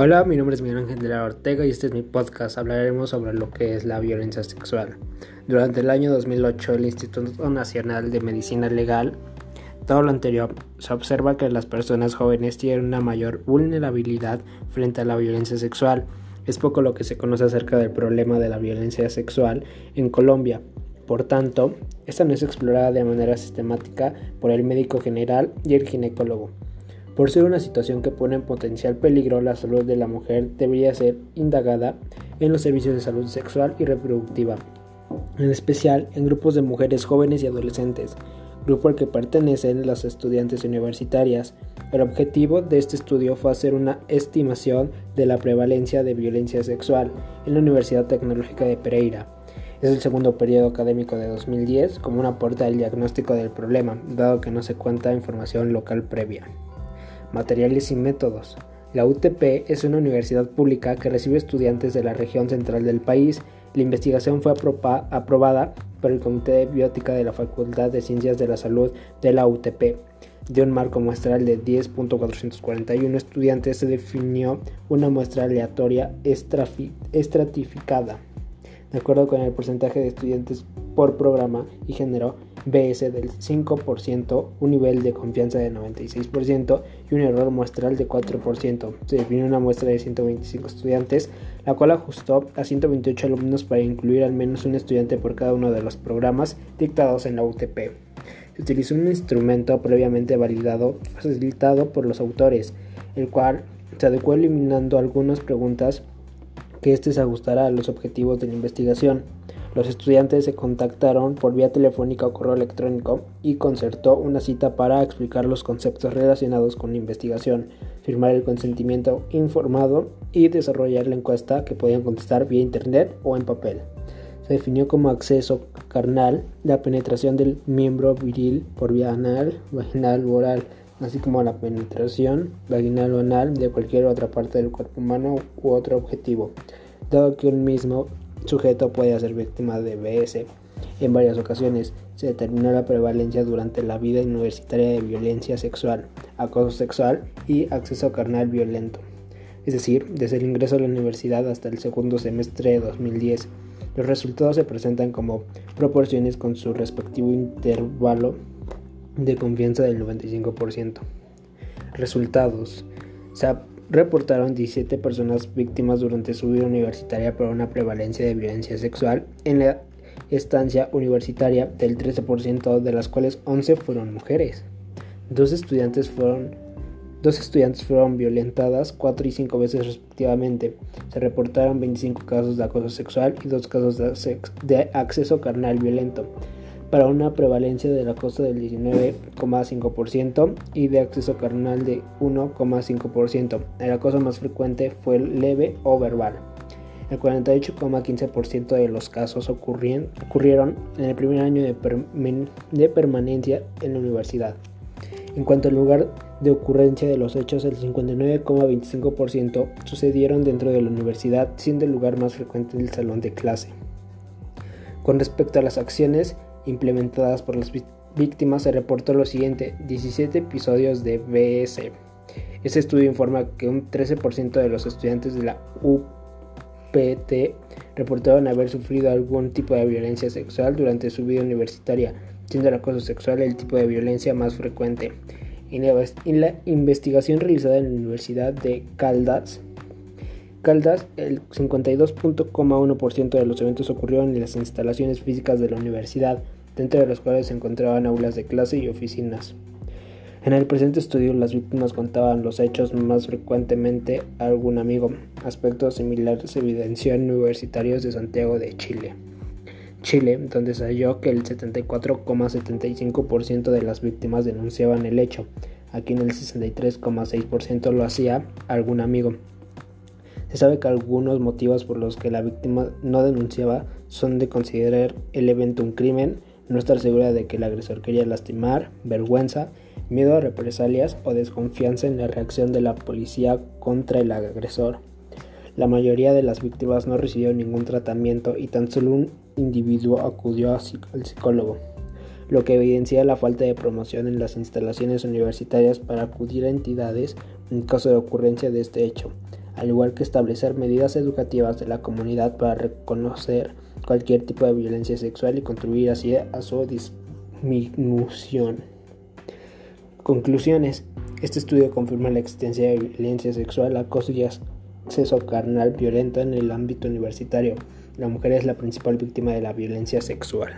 Hola, mi nombre es Miguel Ángel de la Ortega y este es mi podcast. Hablaremos sobre lo que es la violencia sexual. Durante el año 2008, el Instituto Nacional de Medicina Legal, todo lo anterior, se observa que las personas jóvenes tienen una mayor vulnerabilidad frente a la violencia sexual. Es poco lo que se conoce acerca del problema de la violencia sexual en Colombia. Por tanto, esta no es explorada de manera sistemática por el médico general y el ginecólogo. Por ser una situación que pone en potencial peligro la salud de la mujer, debería ser indagada en los servicios de salud sexual y reproductiva, en especial en grupos de mujeres jóvenes y adolescentes, grupo al que pertenecen las estudiantes universitarias. El objetivo de este estudio fue hacer una estimación de la prevalencia de violencia sexual en la Universidad Tecnológica de Pereira. Es el segundo periodo académico de 2010 como un aporte al diagnóstico del problema, dado que no se cuenta información local previa materiales y métodos. La UTP es una universidad pública que recibe estudiantes de la región central del país. La investigación fue aprobada por el Comité de Biótica de la Facultad de Ciencias de la Salud de la UTP. De un marco muestral de 10.441 estudiantes se definió una muestra aleatoria estratificada, de acuerdo con el porcentaje de estudiantes por programa y género BS del 5%, un nivel de confianza de 96% y un error muestral de 4%. Se definió una muestra de 125 estudiantes, la cual ajustó a 128 alumnos para incluir al menos un estudiante por cada uno de los programas dictados en la UTP. Se utilizó un instrumento previamente validado, facilitado por los autores, el cual se adecuó eliminando algunas preguntas que éste se ajustara a los objetivos de la investigación. Los estudiantes se contactaron por vía telefónica o correo electrónico y concertó una cita para explicar los conceptos relacionados con la investigación, firmar el consentimiento informado y desarrollar la encuesta que podían contestar vía internet o en papel. Se definió como acceso carnal la penetración del miembro viril por vía anal, vaginal o oral, así como la penetración vaginal o anal de cualquier otra parte del cuerpo humano u otro objetivo, dado que un mismo sujeto puede ser víctima de BS. En varias ocasiones se determinó la prevalencia durante la vida universitaria de violencia sexual, acoso sexual y acceso carnal violento. Es decir, desde el ingreso a la universidad hasta el segundo semestre de 2010, los resultados se presentan como proporciones con su respectivo intervalo de confianza del 95%. Resultados. Reportaron 17 personas víctimas durante su vida universitaria por una prevalencia de violencia sexual en la estancia universitaria del 13%, de las cuales 11 fueron mujeres. Dos estudiantes fueron, dos estudiantes fueron violentadas 4 y 5 veces respectivamente. Se reportaron 25 casos de acoso sexual y 2 casos de, de acceso carnal violento para una prevalencia del acoso del 19,5% y de acceso carnal de 1,5%. El acoso más frecuente fue leve o verbal. El 48,15% de los casos ocurrieron en el primer año de, de permanencia en la universidad. En cuanto al lugar de ocurrencia de los hechos, el 59,25% sucedieron dentro de la universidad, siendo el lugar más frecuente el salón de clase. Con respecto a las acciones, implementadas por las víctimas se reportó lo siguiente, 17 episodios de BS. Este estudio informa que un 13% de los estudiantes de la UPT reportaron haber sufrido algún tipo de violencia sexual durante su vida universitaria, siendo el acoso sexual el tipo de violencia más frecuente. En la investigación realizada en la Universidad de Caldas, Caldas, el 52.1% de los eventos ocurrieron en las instalaciones físicas de la universidad, dentro de los cuales se encontraban aulas de clase y oficinas. En el presente estudio, las víctimas contaban los hechos más frecuentemente a algún amigo. Aspectos similares se evidenció en universitarios de Santiago de Chile. Chile, donde se halló que el 74,75% de las víctimas denunciaban el hecho. Aquí en el 63,6% lo hacía algún amigo. Se sabe que algunos motivos por los que la víctima no denunciaba son de considerar el evento un crimen, no estar segura de que el agresor quería lastimar, vergüenza, miedo a represalias o desconfianza en la reacción de la policía contra el agresor. La mayoría de las víctimas no recibieron ningún tratamiento y tan solo un individuo acudió al psicólogo, lo que evidencia la falta de promoción en las instalaciones universitarias para acudir a entidades en caso de ocurrencia de este hecho al igual que establecer medidas educativas de la comunidad para reconocer cualquier tipo de violencia sexual y contribuir así a su disminución. Conclusiones. Este estudio confirma la existencia de violencia sexual, acoso y acceso carnal violento en el ámbito universitario. La mujer es la principal víctima de la violencia sexual.